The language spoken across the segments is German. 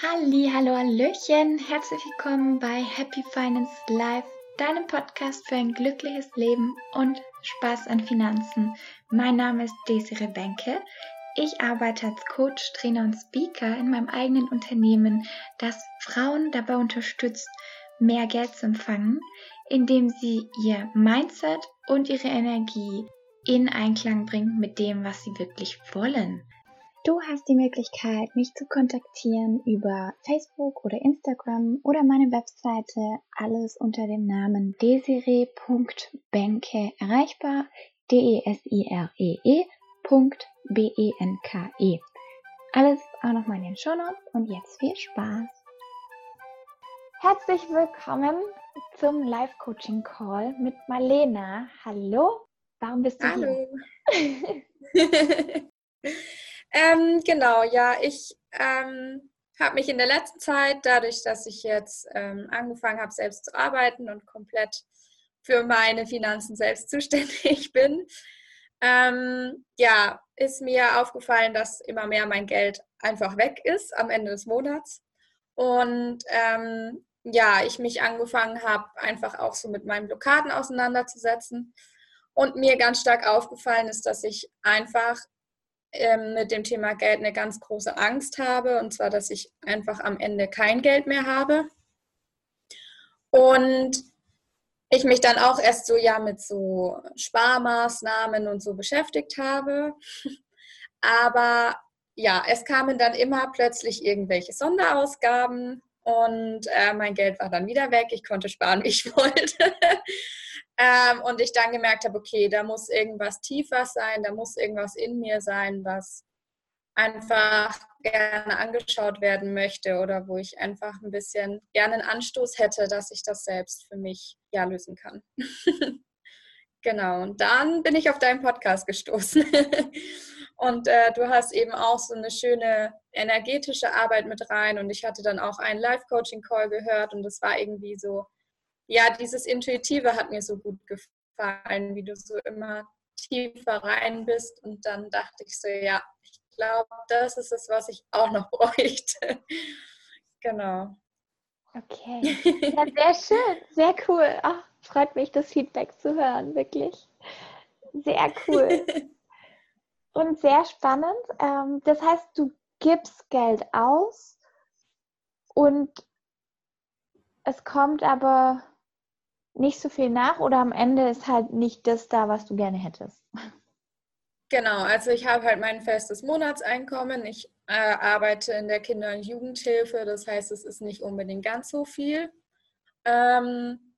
Halli, hallo, hallöchen, herzlich willkommen bei Happy Finance Life, deinem Podcast für ein glückliches Leben und Spaß an Finanzen. Mein Name ist Desiree Benke. Ich arbeite als Coach, Trainer und Speaker in meinem eigenen Unternehmen, das Frauen dabei unterstützt, mehr Geld zu empfangen, indem sie ihr Mindset und ihre Energie in Einklang bringen mit dem, was sie wirklich wollen. Du hast die Möglichkeit, mich zu kontaktieren über Facebook oder Instagram oder meine Webseite, alles unter dem Namen desiree.benke erreichbar, D-E-S-I-R-E-E. E B-E-N-K-E. E. Alles auch nochmal in den Shownotes und jetzt viel Spaß. Herzlich willkommen zum Live-Coaching-Call mit Marlena. Hallo, warum bist du Hallo. hier? ähm, genau, ja, ich ähm, habe mich in der letzten Zeit, dadurch, dass ich jetzt ähm, angefangen habe, selbst zu arbeiten und komplett für meine Finanzen selbst zuständig bin, ähm, ja, ist mir aufgefallen, dass immer mehr mein Geld einfach weg ist am Ende des Monats. Und ähm, ja, ich mich angefangen habe, einfach auch so mit meinen Blockaden auseinanderzusetzen. Und mir ganz stark aufgefallen ist, dass ich einfach ähm, mit dem Thema Geld eine ganz große Angst habe. Und zwar, dass ich einfach am Ende kein Geld mehr habe. Und ich mich dann auch erst so ja mit so Sparmaßnahmen und so beschäftigt habe. Aber ja, es kamen dann immer plötzlich irgendwelche Sonderausgaben und äh, mein Geld war dann wieder weg. Ich konnte sparen, wie ich wollte. Ähm, und ich dann gemerkt habe, okay, da muss irgendwas tiefer sein, da muss irgendwas in mir sein, was einfach gerne angeschaut werden möchte oder wo ich einfach ein bisschen gerne einen Anstoß hätte, dass ich das selbst für mich ja lösen kann. genau, und dann bin ich auf deinen Podcast gestoßen. und äh, du hast eben auch so eine schöne energetische Arbeit mit rein und ich hatte dann auch einen Live-Coaching-Call gehört und das war irgendwie so, ja, dieses Intuitive hat mir so gut gefallen, wie du so immer tiefer rein bist und dann dachte ich so, ja, ich glaube, das ist es, was ich auch noch bräuchte. genau. Okay. Ja, sehr schön, sehr cool. Ach, freut mich, das Feedback zu hören, wirklich. Sehr cool. Und sehr spannend. Ähm, das heißt, du gibst Geld aus und es kommt aber nicht so viel nach oder am Ende ist halt nicht das da, was du gerne hättest. Genau, also ich habe halt mein festes Monatseinkommen. Ich äh, arbeite in der Kinder- und Jugendhilfe, das heißt, es ist nicht unbedingt ganz so viel. Ähm,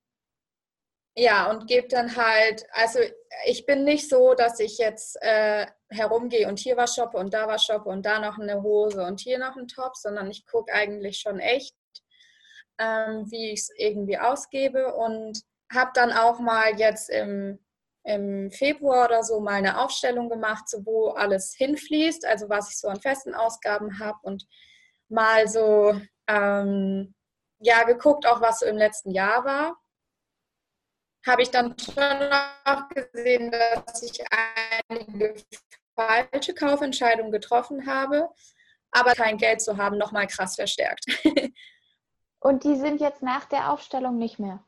ja, und gebe dann halt, also ich bin nicht so, dass ich jetzt äh, herumgehe und hier was shoppe und da was shoppe und da noch eine Hose und hier noch einen Top, sondern ich gucke eigentlich schon echt, ähm, wie ich es irgendwie ausgebe und habe dann auch mal jetzt im im Februar oder so mal eine Aufstellung gemacht, so wo alles hinfließt, also was ich so an festen Ausgaben habe und mal so ähm, ja geguckt, auch was so im letzten Jahr war. Habe ich dann schon auch gesehen, dass ich einige falsche Kaufentscheidungen getroffen habe, aber kein Geld zu haben, nochmal krass verstärkt. Und die sind jetzt nach der Aufstellung nicht mehr?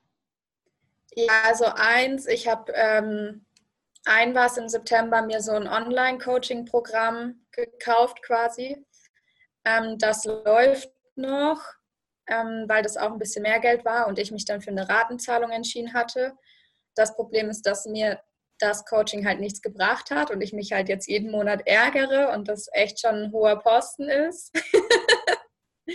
Ja, also eins, ich habe ähm, ein was im September mir so ein Online-Coaching-Programm gekauft quasi. Ähm, das läuft noch, ähm, weil das auch ein bisschen mehr Geld war und ich mich dann für eine Ratenzahlung entschieden hatte. Das Problem ist, dass mir das Coaching halt nichts gebracht hat und ich mich halt jetzt jeden Monat ärgere und das echt schon ein hoher Posten ist.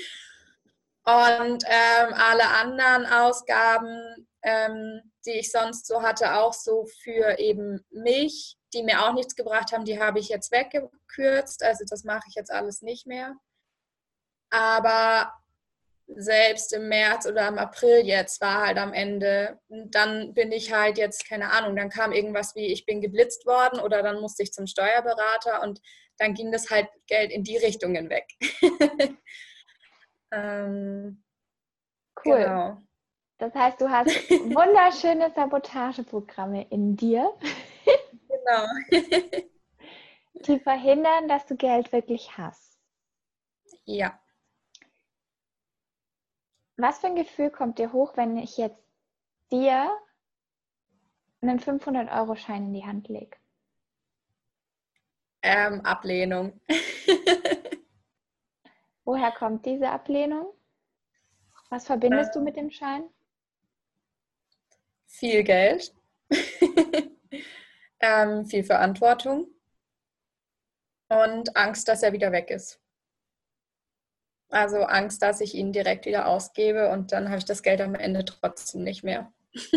und ähm, alle anderen Ausgaben ähm, die ich sonst so hatte, auch so für eben mich, die mir auch nichts gebracht haben, die habe ich jetzt weggekürzt. Also das mache ich jetzt alles nicht mehr. Aber selbst im März oder im April jetzt war halt am Ende, dann bin ich halt jetzt, keine Ahnung, dann kam irgendwas wie, ich bin geblitzt worden oder dann musste ich zum Steuerberater und dann ging das halt Geld in die Richtungen weg. ähm, cool. Genau. Das heißt, du hast wunderschöne Sabotageprogramme in dir. Genau. die verhindern, dass du Geld wirklich hast. Ja. Was für ein Gefühl kommt dir hoch, wenn ich jetzt dir einen 500-Euro-Schein in die Hand lege? Ähm, Ablehnung. Woher kommt diese Ablehnung? Was verbindest ähm, du mit dem Schein? Viel Geld, ähm, viel Verantwortung und Angst, dass er wieder weg ist. Also Angst, dass ich ihn direkt wieder ausgebe und dann habe ich das Geld am Ende trotzdem nicht mehr.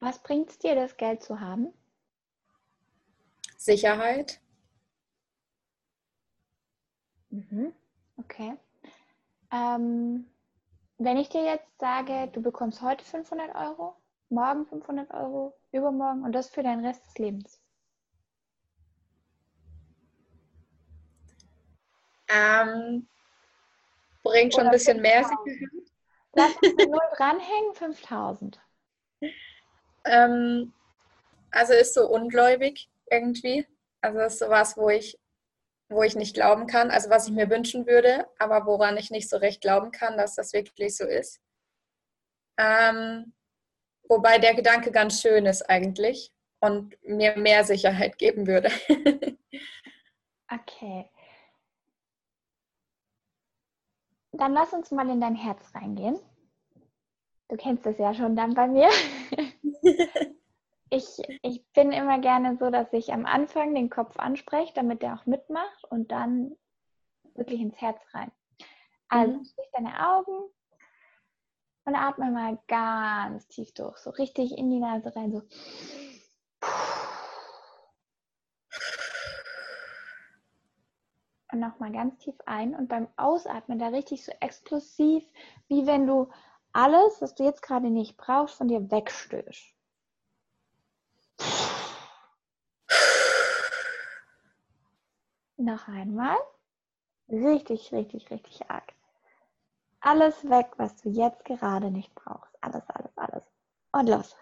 Was bringt es dir, das Geld zu haben? Sicherheit. Mhm. Okay. Ähm, wenn ich dir jetzt sage, du bekommst heute 500 Euro, morgen 500 Euro, übermorgen und das für den Rest des Lebens. Ähm, bringt schon Oder ein bisschen mehr Sicherheit. Lass uns nur dranhängen, 5000. Ähm, also ist so ungläubig irgendwie. Also ist sowas, wo ich, wo ich nicht glauben kann, also was ich mir wünschen würde, aber woran ich nicht so recht glauben kann, dass das wirklich so ist. Ähm, wobei der Gedanke ganz schön ist eigentlich und mir mehr Sicherheit geben würde. okay. Dann lass uns mal in dein Herz reingehen. Du kennst das ja schon dann bei mir. ich, ich bin immer gerne so, dass ich am Anfang den Kopf anspreche, damit der auch mitmacht und dann wirklich ins Herz rein. Also mhm. schließ deine Augen und atme mal ganz tief durch, so richtig in die Nase rein, so. Und nochmal ganz tief ein und beim Ausatmen da richtig so explosiv, wie wenn du alles, was du jetzt gerade nicht brauchst, von dir wegstößt. Noch einmal. Richtig, richtig, richtig arg. Alles weg, was du jetzt gerade nicht brauchst. Alles, alles, alles. Und los.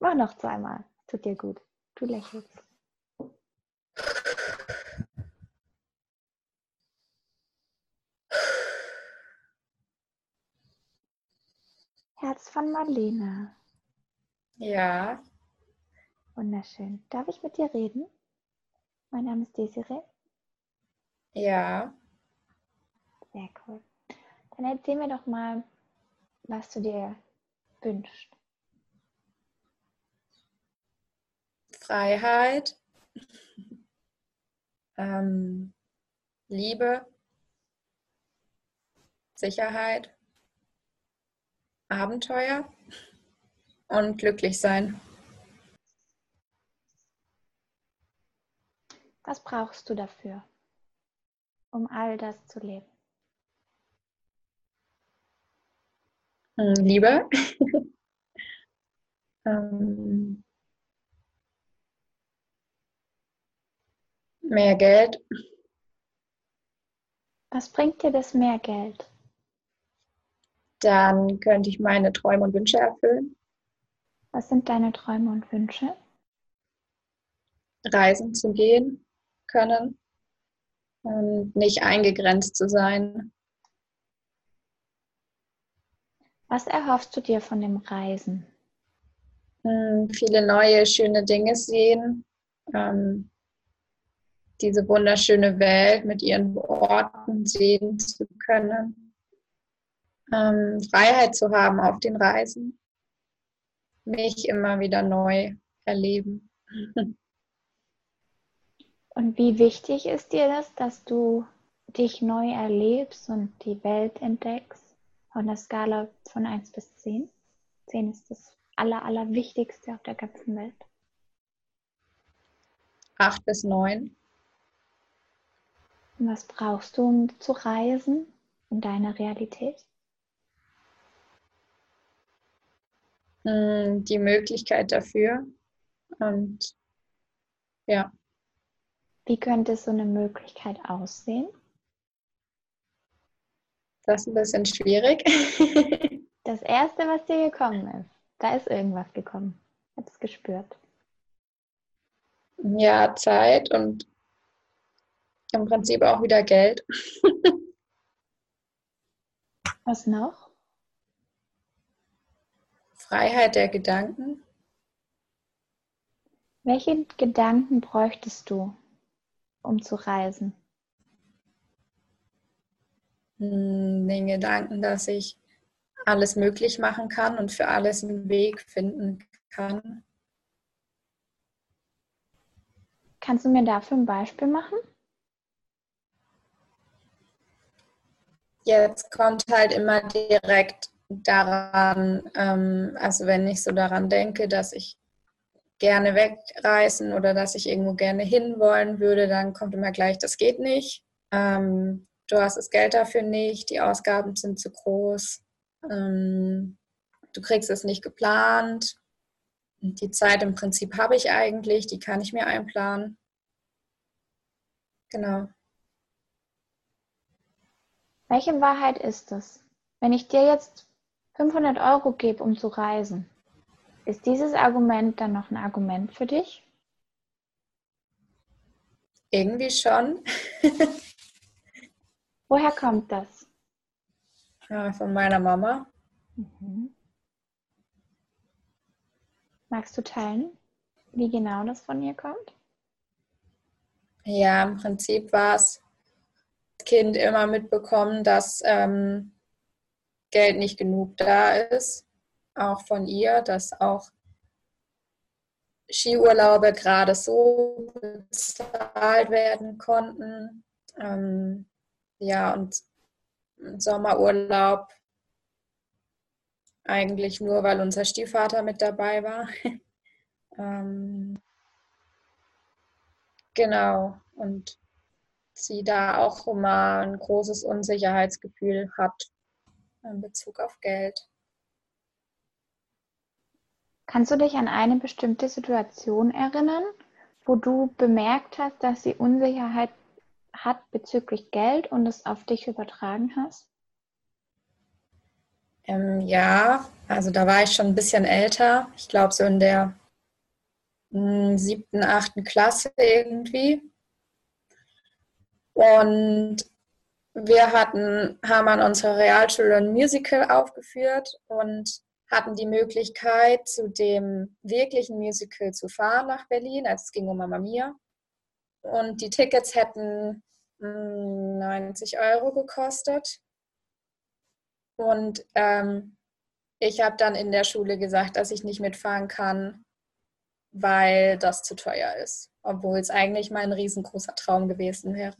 Mach noch zweimal. Tut dir gut. Du lächelst. Herz von Marlene. Ja. Wunderschön. Darf ich mit dir reden? Mein Name ist Desiree. Ja. Sehr cool. Dann erzähl mir doch mal, was du dir wünschst. Freiheit, ähm, Liebe, Sicherheit, Abenteuer und glücklich sein. Was brauchst du dafür, um all das zu leben? Hm, Liebe. ähm, mehr Geld. Was bringt dir das mehr Geld? dann könnte ich meine Träume und Wünsche erfüllen. Was sind deine Träume und Wünsche? Reisen zu gehen können und nicht eingegrenzt zu sein. Was erhoffst du dir von dem Reisen? Hm, viele neue, schöne Dinge sehen. Ähm, diese wunderschöne Welt mit ihren Orten sehen zu können ähm, Freiheit zu haben auf den Reisen, mich immer wieder neu erleben. Und wie wichtig ist dir das, dass du dich neu erlebst und die Welt entdeckst? Von der Skala von 1 bis 10. 10 ist das aller, allerwichtigste auf der ganzen Welt. 8 bis 9. Und was brauchst du, um zu reisen in deiner Realität? Mm, die Möglichkeit dafür. Und ja. Wie könnte so eine Möglichkeit aussehen? Das ist ein bisschen schwierig. das erste, was dir gekommen ist, da ist irgendwas gekommen. Ich habe es gespürt. Ja, Zeit und Im Prinzip auch wieder Geld. Was noch? Freiheit der Gedanken. Welche Gedanken bräuchtest du, um zu reisen? Hm, den Gedanken, dass ich alles möglich machen kann und für alles einen Weg finden kann. Kannst du mir dafür ein Beispiel machen? Jetzt kommt halt immer direkt daran, ähm, also wenn ich so daran denke, dass ich gerne wegreisen oder dass ich irgendwo gerne hinwollen würde, dann kommt immer gleich, das geht nicht. Ähm, du hast das Geld dafür nicht, die Ausgaben sind zu groß, ähm, du kriegst es nicht geplant. Die Zeit im Prinzip habe ich eigentlich, die kann ich mir einplanen. Genau. Welche Wahrheit ist es? Wenn ich dir jetzt 500 Euro gebe, um zu reisen, ist dieses Argument dann noch ein Argument für dich? Irgendwie schon. Woher kommt das? Ja, von meiner Mama. Mhm. Magst du teilen, wie genau das von ihr kommt? Ja, im Prinzip war es Kind immer mitbekommen, dass ähm, Geld nicht genug da ist, auch von ihr, dass auch Skiurlaube gerade so bezahlt werden konnten. Ähm, ja, und Sommerurlaub eigentlich nur, weil unser Stiefvater mit dabei war. ähm, genau, und sie da auch immer ein großes Unsicherheitsgefühl hat in Bezug auf Geld. Kannst du dich an eine bestimmte Situation erinnern, wo du bemerkt hast, dass sie Unsicherheit hat bezüglich Geld und es auf dich übertragen hast? Ähm, ja, also da war ich schon ein bisschen älter. Ich glaube so in der hm, siebten, achten Klasse irgendwie. Und wir hatten, haben an unserer Realschule ein Musical aufgeführt und hatten die Möglichkeit, zu dem wirklichen Musical zu fahren nach Berlin. Also es ging um Mama Mia. Und die Tickets hätten 90 hm, Euro gekostet. Und ähm, ich habe dann in der Schule gesagt, dass ich nicht mitfahren kann, weil das zu teuer ist. Obwohl es eigentlich mein riesengroßer Traum gewesen wäre.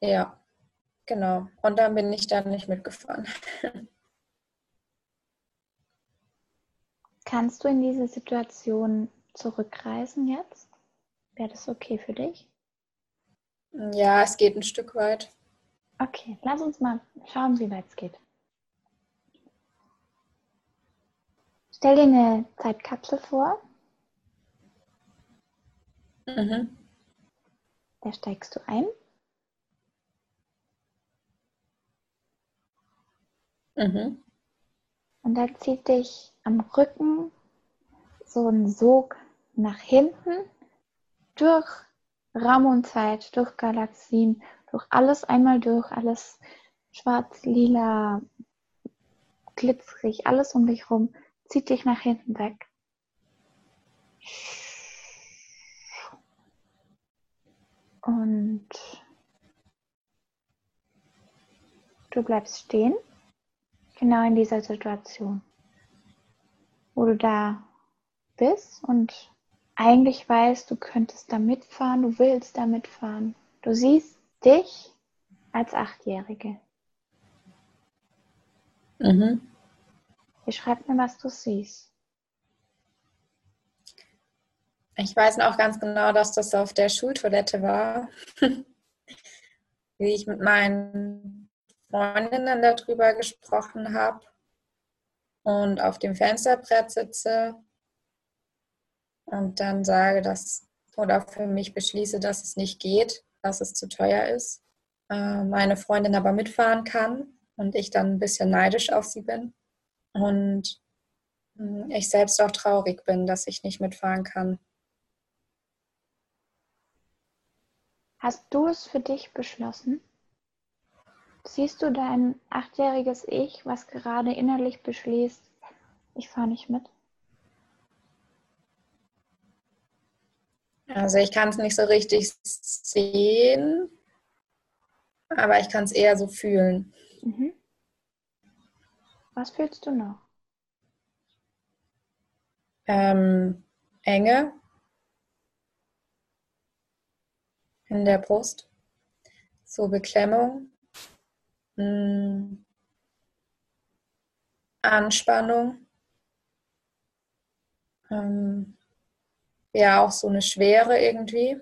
Ja, genau. Und dann bin ich dann nicht mitgefahren. Kannst du in diese Situation zurückreisen jetzt? Wäre das okay für dich? Ja, es geht ein Stück weit. Okay, lass uns mal schauen, wie weit es geht. Stell dir eine Zeitkapsel vor. Mhm. Da steigst du ein. Mhm. Und da zieht dich am Rücken so ein Sog nach hinten durch Raum und Zeit, durch Galaxien, durch alles einmal durch, alles schwarz, lila, glitzerig, alles um dich rum, zieht dich nach hinten weg. Und du bleibst stehen genau in dieser Situation, wo du da bist und eigentlich weißt, du könntest da mitfahren, du willst da mitfahren. Du siehst dich als Achtjährige. Mhm. Beschreib mir, was du siehst. Ich weiß noch ganz genau, dass das auf der Schultoilette war. Wie ich mit meinen Freundinnen darüber gesprochen habe und auf dem Fensterbrett sitze und dann sage, dass oder für mich beschließe, dass es nicht geht, dass es zu teuer ist, äh, meine Freundin aber mitfahren kann und ich dann ein bisschen neidisch auf sie bin und hm, ich selbst auch traurig bin, dass ich nicht mitfahren kann. Hast du es für dich beschlossen? Siehst du dein achtjähriges Ich, was gerade innerlich beschließt, ich fahre nicht mit? Also ich kann es nicht so richtig sehen, aber ich kann es eher so fühlen. Mhm. Was fühlst du noch? Ähm, Enge in der Brust, so Beklemmung, mh, hm. Anspannung, ähm, ja auch so eine Schwere irgendwie.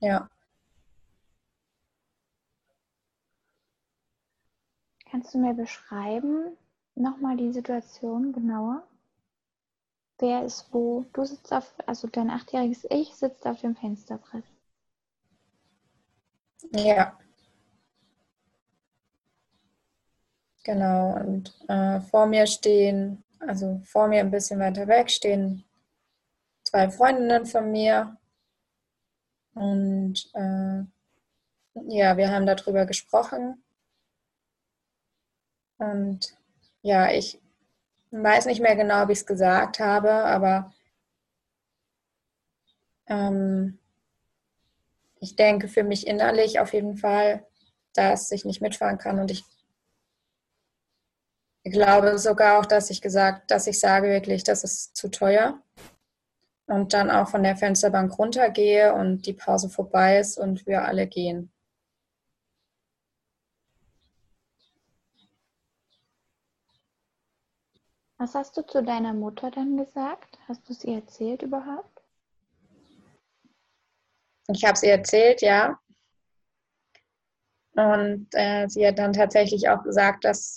Ja. Kannst du mir beschreiben, nochmal die Situation genauer? Wer ist wo? Du sitzt auf, also dein achtjähriges Ich sitzt auf dem Fensterbrett. Ja. Genau, und äh, vor mir stehen, also vor mir ein bisschen weiter weg stehen zwei Freundinnen von mir. Und äh, ja, wir haben darüber gesprochen. Und ja, ich weiß nicht mehr genau, wie ich es gesagt habe, aber ähm, ich denke für mich innerlich auf jeden Fall, dass ich nicht mitfahren kann und ich glaube sogar auch, dass ich gesagt, dass ich sage wirklich, das ist zu teuer und dann auch von der Fensterbank runtergehe und die Pause vorbei ist und wir alle gehen. Was hast du zu deiner Mutter dann gesagt? Hast du sie erzählt überhaupt? Ich habe sie erzählt, ja. Und äh, sie hat dann tatsächlich auch gesagt, dass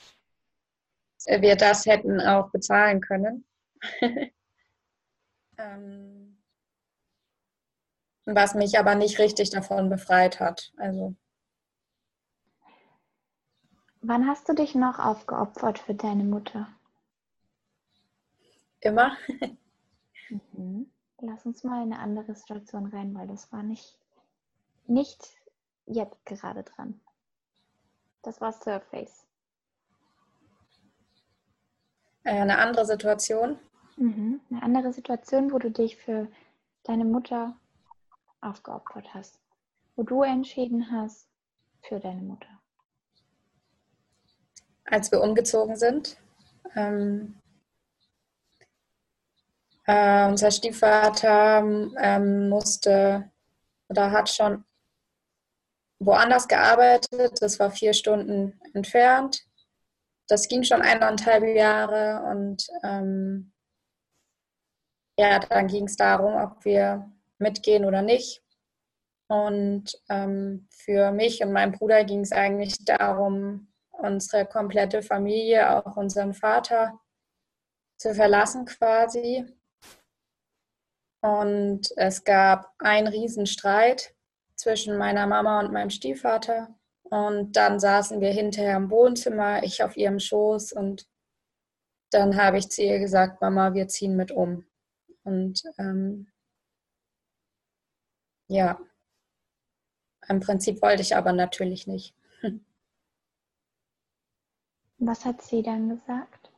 wir das hätten auch bezahlen können. ähm, was mich aber nicht richtig davon befreit hat. Also. Wann hast du dich noch aufgeopfert für deine Mutter? Immer. mhm. Lass uns mal in eine andere Situation rein, weil das war nicht, nicht jetzt gerade dran. Das war Surface. Äh, eine andere Situation. Mhm. Eine andere Situation, wo du dich für deine Mutter aufgeopfert hast. Wo du entschieden hast für deine Mutter. Als wir umgezogen sind, ähm, äh, unser Stiefvater ähm, musste oder hat schon woanders gearbeitet. Das war vier Stunden entfernt. Das ging schon eineinhalb Jahre und ähm, ja, dann ging es darum, ob wir mitgehen oder nicht. Und ähm, für mich und meinen Bruder ging es eigentlich darum, unsere komplette Familie, auch unseren Vater, zu verlassen quasi. Und es gab einen Riesenstreit zwischen meiner Mama und meinem Stiefvater. Und dann saßen wir hinterher im Wohnzimmer, ich auf ihrem Schoß. Und dann habe ich zu ihr gesagt, Mama, wir ziehen mit um. Und ähm, ja, im Prinzip wollte ich aber natürlich nicht. Was hat sie dann gesagt?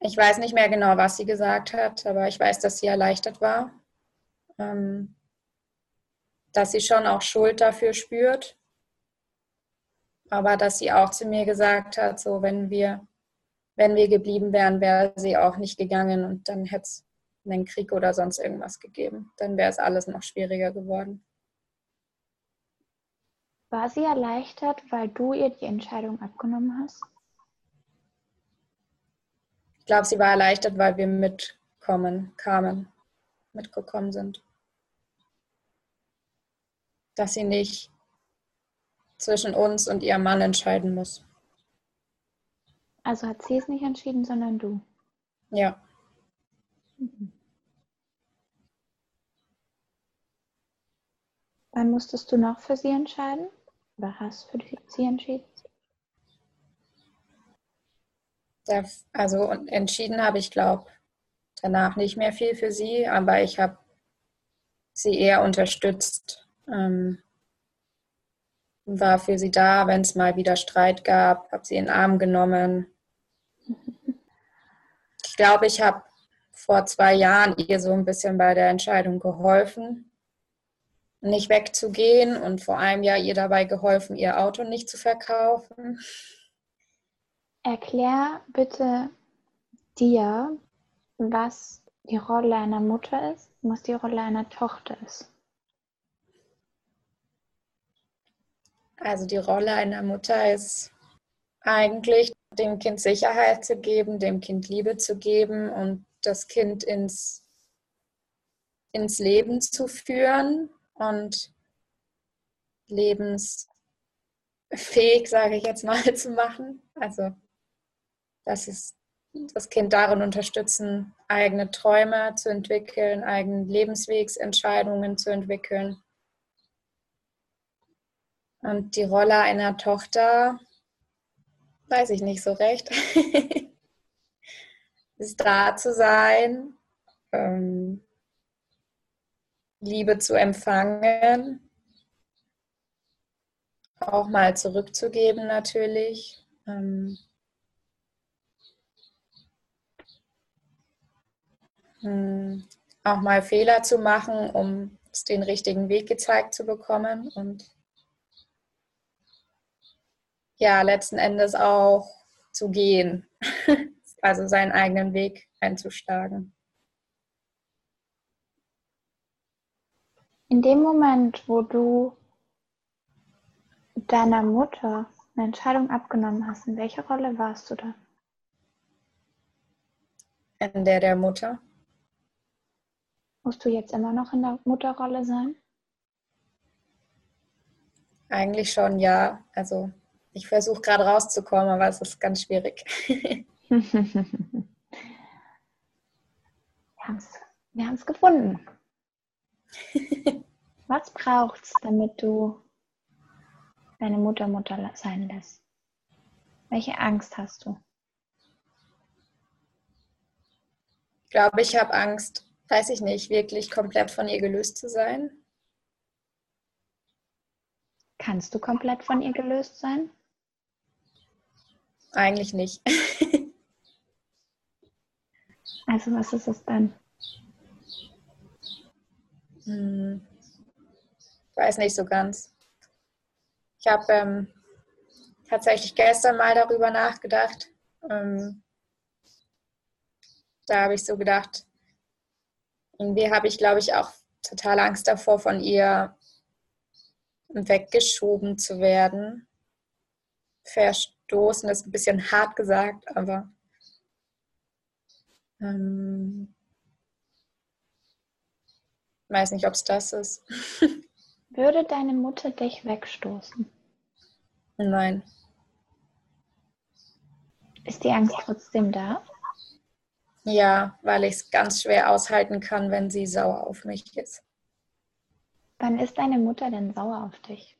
Ich weiß nicht mehr genau, was sie gesagt hat, aber ich weiß, dass sie erleichtert war. Ähm, dass sie schon auch Schuld dafür spürt. Aber dass sie auch zu mir gesagt hat, so wenn wir, wenn wir geblieben wären, wäre sie auch nicht gegangen und dann hätte es einen Krieg oder sonst irgendwas gegeben. Dann wäre es alles noch schwieriger geworden. War sie erleichtert, weil du ihr die Entscheidung abgenommen hast? glaube, sie war erleichtert, weil wir mitkommen, kamen, mitgekommen sind. Dass sie nicht zwischen uns und ihrem Mann entscheiden muss. Also hat sie es nicht entschieden, sondern du? Ja. Mhm. Wann musstest du noch für sie entscheiden? Oder hast für sie entschieden? also entschieden habe ich, glaube danach nicht mehr viel für sie, aber ich habe sie eher unterstützt. Ähm, war für sie da, wenn es mal wieder Streit gab, habe sie in den Arm genommen. Ich glaube, ich habe vor zwei Jahren ihr so ein bisschen bei der Entscheidung geholfen, nicht wegzugehen und vor einem Jahr ihr dabei geholfen, ihr Auto nicht zu verkaufen. Erklär bitte dir, was die Rolle einer Mutter ist und was die Rolle einer Tochter ist. Also die Rolle einer Mutter ist eigentlich, dem Kind Sicherheit zu geben, dem Kind Liebe zu geben und das Kind ins, ins Leben zu führen und lebensfähig, sage ich jetzt mal, zu machen. Also das ist das Kind darin unterstützen, eigene Träume zu entwickeln, eigene Lebenswegsentscheidungen zu entwickeln. Und die Rolle einer Tochter, weiß ich nicht so recht, ist da zu sein, ähm, Liebe zu empfangen, auch mal zurückzugeben natürlich. Ähm, hm, auch mal Fehler zu machen, um den richtigen Weg gezeigt zu bekommen und ja, letzten Endes auch zu gehen, also seinen eigenen Weg einzuschlagen. In dem Moment, wo du deiner Mutter eine Entscheidung abgenommen hast, in welcher Rolle warst du da? In der der Mutter. Musst du jetzt immer noch in der Mutterrolle sein? Eigentlich schon, ja. Also ich versuche gerade rauszukommen, aber es ist ganz schwierig. wir haben es gefunden. Was braucht es, damit du deine Mutter Mutter sein lässt? Welche Angst hast du? Ich glaube, ich habe Angst, weiß ich nicht, wirklich komplett von ihr gelöst zu sein. Kannst du komplett von ihr gelöst sein? Eigentlich nicht. also was ist es dann? Hm. Ich weiß nicht so ganz. Ich habe ähm, tatsächlich gestern mal darüber nachgedacht. Ähm, da habe ich so gedacht, irgendwie habe ich, glaube ich, auch total Angst davor, von ihr weggeschoben zu werden. Verstoßen ist ein bisschen hart gesagt, aber ähm, weiß nicht, ob es das ist. Würde deine Mutter dich wegstoßen? Nein. Ist die Angst trotzdem da? Ja, weil ich es ganz schwer aushalten kann, wenn sie sauer auf mich ist. Wann ist deine Mutter denn sauer auf dich?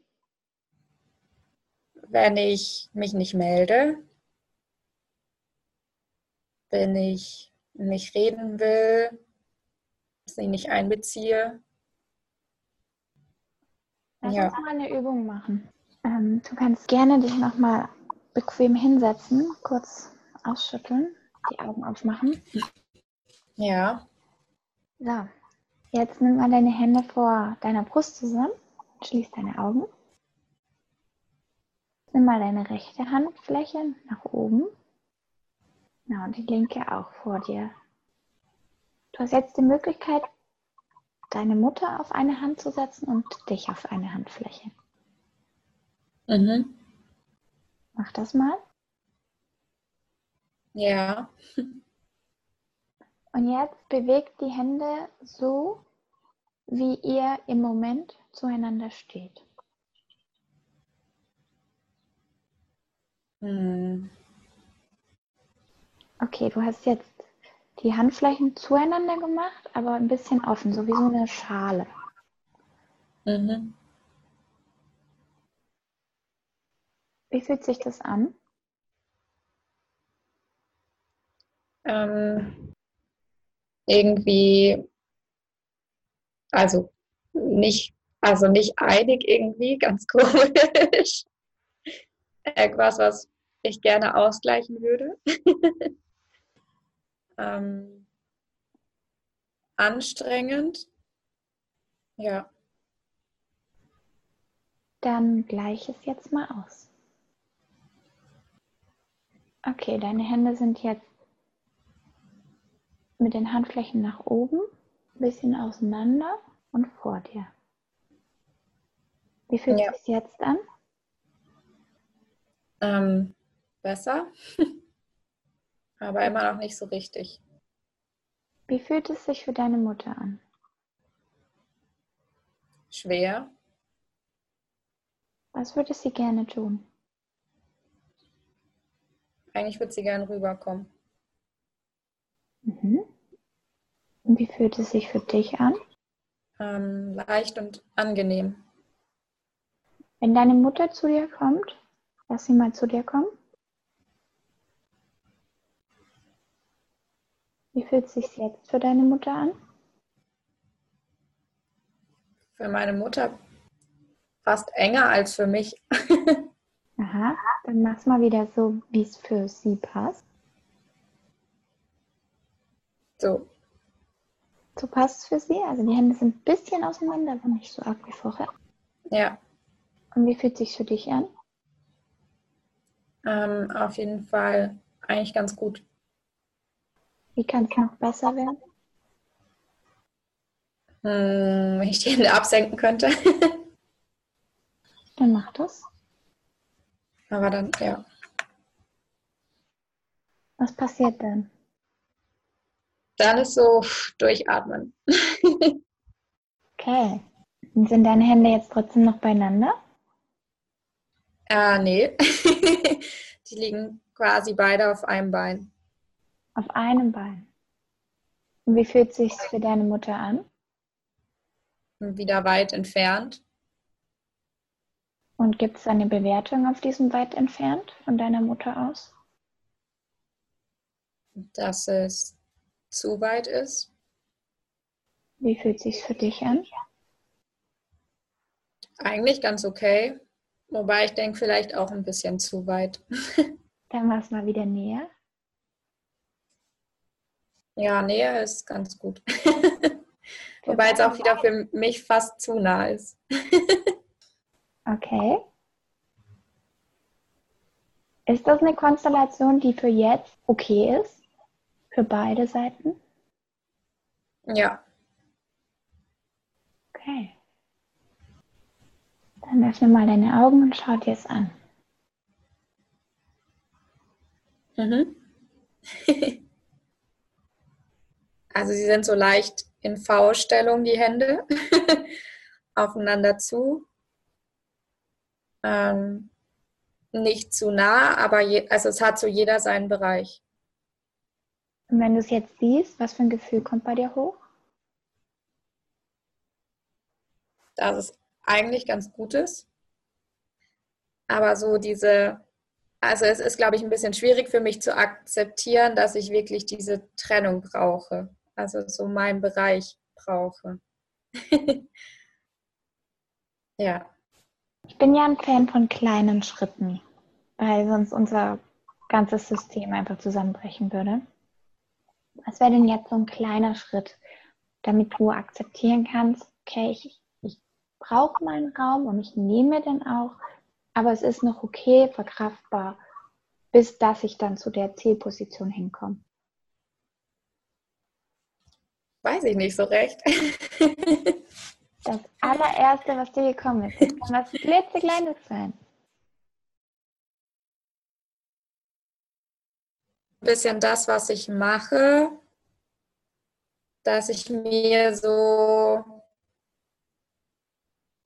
Wenn ich mich nicht melde, wenn ich nicht reden will, sie nicht einbeziehe. Lass ja. uns mal eine Übung machen. Ähm, du kannst gerne dich nochmal bequem hinsetzen, kurz ausschütteln die Augen aufmachen. Ja. So, jetzt nimm mal deine Hände vor deiner Brust zusammen. Schließ deine Augen. Nimm mal deine rechte Handfläche nach oben. Na, und die linke auch vor dir. Du hast jetzt die Möglichkeit, deine Mutter auf eine Hand zu setzen und dich auf eine Handfläche. Mhm. Mach das mal. Ja. Und jetzt bewegt die Hände so, wie ihr im Moment zueinander steht. Hm. Okay, du hast jetzt die Handflächen zueinander gemacht, aber ein bisschen offen, so wie so eine Schale. Mhm. Wie fühlt sich das an? ähm, irgendwie, also nicht, also nicht einig irgendwie, ganz komisch. Etwas, was ich gerne ausgleichen würde. ähm, anstrengend. Ja. Dann gleich es jetzt mal aus. Okay, deine Hände sind jetzt mit den Handflächen nach oben, ein bisschen auseinander und vor dir. Wie fühlt ja. sich jetzt an? Ähm, besser, aber immer noch nicht so richtig. Wie fühlt es sich für deine Mutter an? Schwer. Was würde sie gerne tun? Eigentlich würde sie gerne rüberkommen. Mhm. Und wie fühlt es sich für dich an? Ähm, leicht und angenehm. Wenn deine Mutter zu dir kommt, lass sie mal zu dir kommen. Wie fühlt es sich jetzt für deine Mutter an? Für meine Mutter fast enger als für mich. Aha, dann mach's mal wieder so, wie es für sie passt. So. So passt es für sie? Also die Hände sind ein bisschen auseinander, aber nicht so arg wie vorher. Ja. Und wie fühlt es sich für dich an? Ähm, auf jeden Fall eigentlich ganz gut. Wie kann es noch besser werden? Hm, wenn ich die Hände absenken könnte. dann mach das. Aber dann, ja. Was passiert dann? Dann ist so durchatmen. okay. Und sind deine Hände jetzt trotzdem noch beieinander? Äh, nee. Die liegen quasi beide auf einem Bein. Auf einem Bein. Und wie fühlt es sich für deine Mutter an? Wieder weit entfernt. Und gibt es eine Bewertung auf diesem weit entfernt von deiner Mutter aus? Dass es zu weit ist. Wie fühlt es sich für dich an? Eigentlich ganz okay. Wobei ich denke, vielleicht auch ein bisschen zu weit. Dann war es mal wieder näher. Ja, näher ist ganz gut. Wobei es auch wieder für mich fast zu nah ist. Okay. Ist das eine Konstellation, die für jetzt okay ist? Für beide Seiten? Ja. Okay. Dann öffne mal deine Augen und schau dir es an. Mhm. also sie sind so leicht in V-Stellung, die Hände, aufeinander zu. Ähm, nicht zu nah, aber je, also es hat so jeder seinen Bereich. Und wenn du es jetzt siehst, was für ein Gefühl kommt bei dir hoch? Dass es eigentlich ganz gut ist. Aber so diese, also es ist, glaube ich, ein bisschen schwierig für mich zu akzeptieren, dass ich wirklich diese Trennung brauche. Also so meinen Bereich brauche. ja. Ich bin ja ein Fan von kleinen Schritten, weil sonst unser ganzes System einfach zusammenbrechen würde. Was wäre denn jetzt so ein kleiner Schritt, damit du akzeptieren kannst, okay, ich brauche meinen Raum und ich nehme den auch, aber es ist noch okay, verkraftbar, bis dass ich dann zu der Zielposition hinkomme? Weiß ich nicht so recht. Das allererste, was dir gekommen ist, kann was klitzekleines sein. Ein bisschen das, was ich mache, dass ich mir so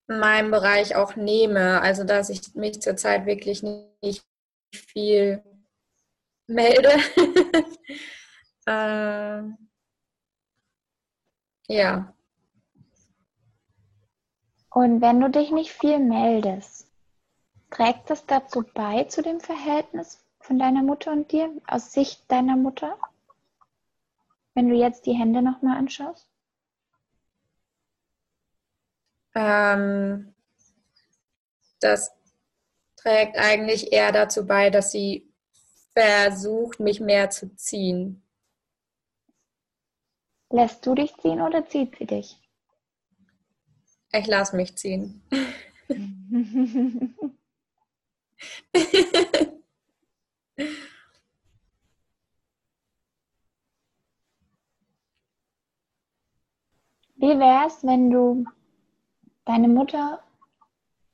meinen Bereich auch nehme. Also, dass ich mich zurzeit wirklich nicht viel melde. ähm, ja. Und wenn du dich nicht viel meldest, trägt das dazu bei, zu dem Verhältnis von deiner Mutter und dir, aus Sicht deiner Mutter? Wenn du jetzt die Hände nochmal anschaust? Ähm, das trägt eigentlich eher dazu bei, dass sie versucht, mich mehr zu ziehen. Lässt du dich ziehen oder zieht sie dich? Ich lasse mich ziehen. Wie wäre es, wenn du deine Mutter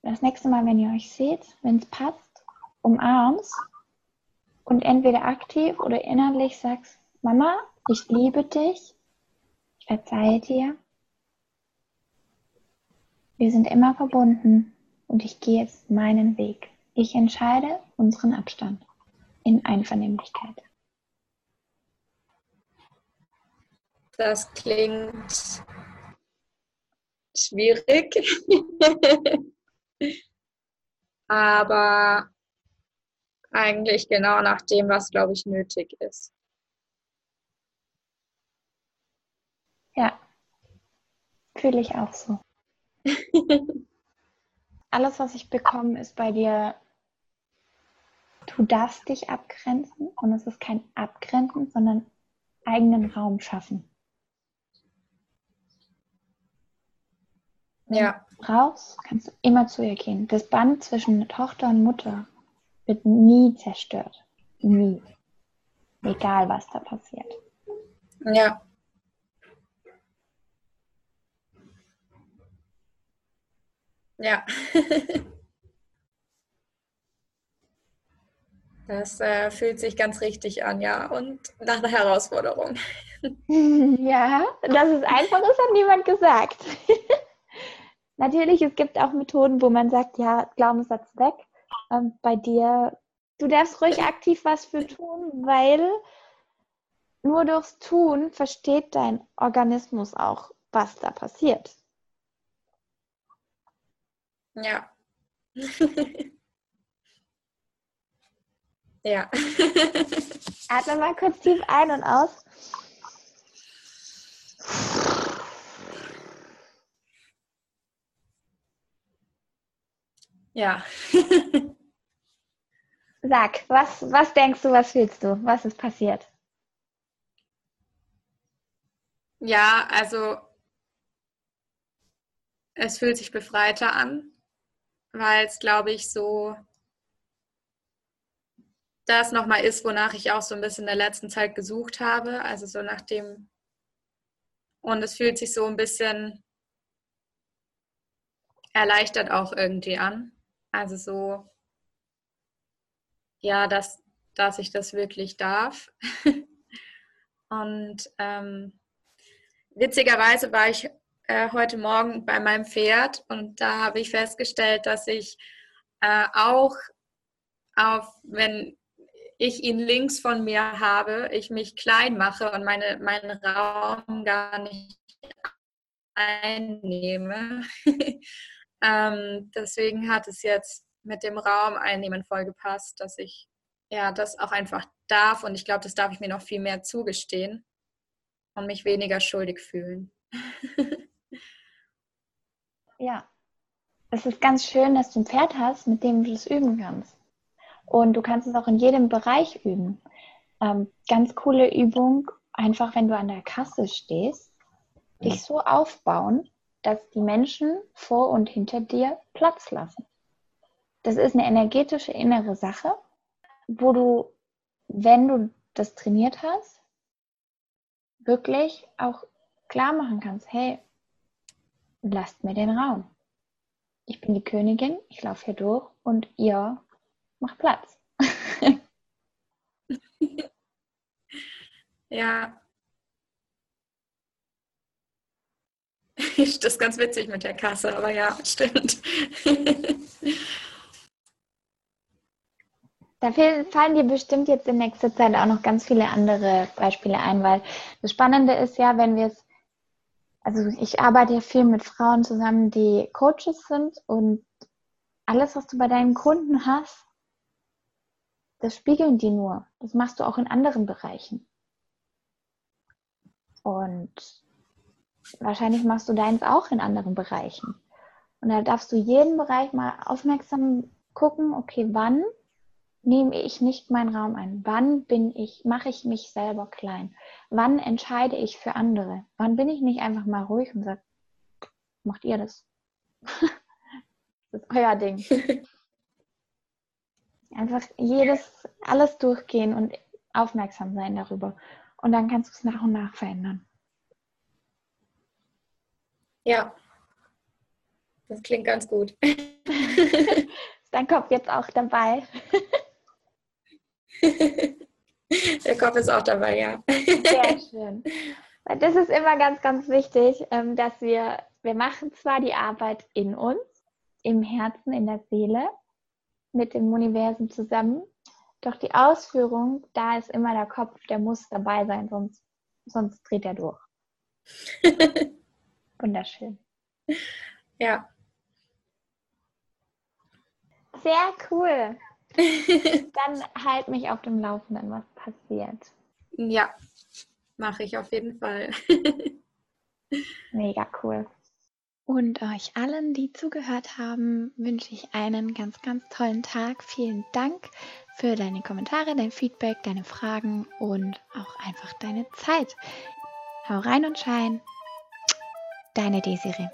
das nächste Mal, wenn ihr euch seht, wenn es passt, umarmst und entweder aktiv oder innerlich sagst, Mama, ich liebe dich, ich verzeihe dir, wir sind immer verbunden und ich gehe jetzt meinen Weg. Ich entscheide unseren Abstand in Einvernehmlichkeit. Das klingt schwierig. Aber eigentlich genau nach dem, was, glaube ich, nötig ist. Ja, fühle ich auch so. Alles, was ich bekomme, ist bei dir, du darfst dich abgrenzen und es ist kein Abgrenzen, sondern eigenen Raum schaffen. Ja. Brauchst, kannst du immer zu ihr gehen. Das Band zwischen Tochter und Mutter wird nie zerstört. Nie. Egal, was da passiert. Ja. Ja. Das äh, fühlt sich ganz richtig an, ja. Und nach einer Herausforderung. Ja, das ist einfach, das hat niemand gesagt. Natürlich, es gibt auch Methoden, wo man sagt, ja, Glaubenssatz weg. Ähm, bei dir, du darfst ruhig aktiv was für tun, weil nur durchs Tun versteht dein Organismus auch, was da passiert. Ja. ja. Atme mal kurz tief ein und aus. Ja. Sag, was, was denkst du, was fühlst du? Was ist passiert? Ja, also es fühlt sich befreiter an, weil es, glaube ich, so das nochmal ist, wonach ich auch so ein bisschen in der letzten Zeit gesucht habe. Also so nach dem. Und es fühlt sich so ein bisschen erleichtert auch irgendwie an. Also so, ja, dass, dass ich das wirklich darf. Und ähm, witzigerweise war ich äh, heute Morgen bei meinem Pferd und da habe ich festgestellt, dass ich äh, auch auf, wenn ich ihn links von mir habe, ich mich klein mache und meine, meinen Raum gar nicht einnehme. Ähm, deswegen hat es jetzt mit dem Raum einnehmen voll gepasst, dass ich ja das auch einfach darf und ich glaube, das darf ich mir noch viel mehr zugestehen und mich weniger schuldig fühlen. ja, es ist ganz schön, dass du ein Pferd hast, mit dem du das üben kannst. Und du kannst es auch in jedem Bereich üben. Ähm, ganz coole Übung, einfach wenn du an der Kasse stehst, dich so aufbauen, dass die Menschen vor und hinter dir Platz lassen. Das ist eine energetische innere Sache, wo du, wenn du das trainiert hast, wirklich auch klar machen kannst, hey, lasst mir den Raum. Ich bin die Königin, ich laufe hier durch und ihr macht Platz. ja, Das ist ganz witzig mit der Kasse, aber ja, stimmt. Da fallen dir bestimmt jetzt in nächster Zeit auch noch ganz viele andere Beispiele ein, weil das Spannende ist ja, wenn wir es, also ich arbeite ja viel mit Frauen zusammen, die Coaches sind und alles, was du bei deinen Kunden hast, das spiegeln die nur. Das machst du auch in anderen Bereichen. Und wahrscheinlich machst du deins auch in anderen Bereichen. Und da darfst du jeden Bereich mal aufmerksam gucken, okay, wann nehme ich nicht meinen Raum ein? Wann bin ich, mache ich mich selber klein? Wann entscheide ich für andere? Wann bin ich nicht einfach mal ruhig und sage, macht ihr das? das ist euer Ding. einfach jedes, alles durchgehen und aufmerksam sein darüber. Und dann kannst du es nach und nach verändern. Ja, das klingt ganz gut. ist dein Kopf jetzt auch dabei? Der Kopf ist auch dabei, ja. Sehr schön. Das ist immer ganz, ganz wichtig, ähm, dass wir, wir machen zwar die Arbeit in uns, im Herzen, in der Seele, mit dem Universum zusammen, doch die Ausführung, da ist immer der Kopf, der muss dabei sein, sonst, sonst dreht er durch. Wunderschön. Ja. Sehr cool. Dann halt mich auf dem Laufenden, was passiert. Ja, mache ich auf jeden Fall. Mega cool. Und euch allen, die zugehört haben, wünsche ich einen ganz, ganz tollen Tag. Vielen Dank für deine Kommentare, dein Feedback, deine Fragen und auch einfach deine Zeit. Hau rein und schein. Deine Desiree.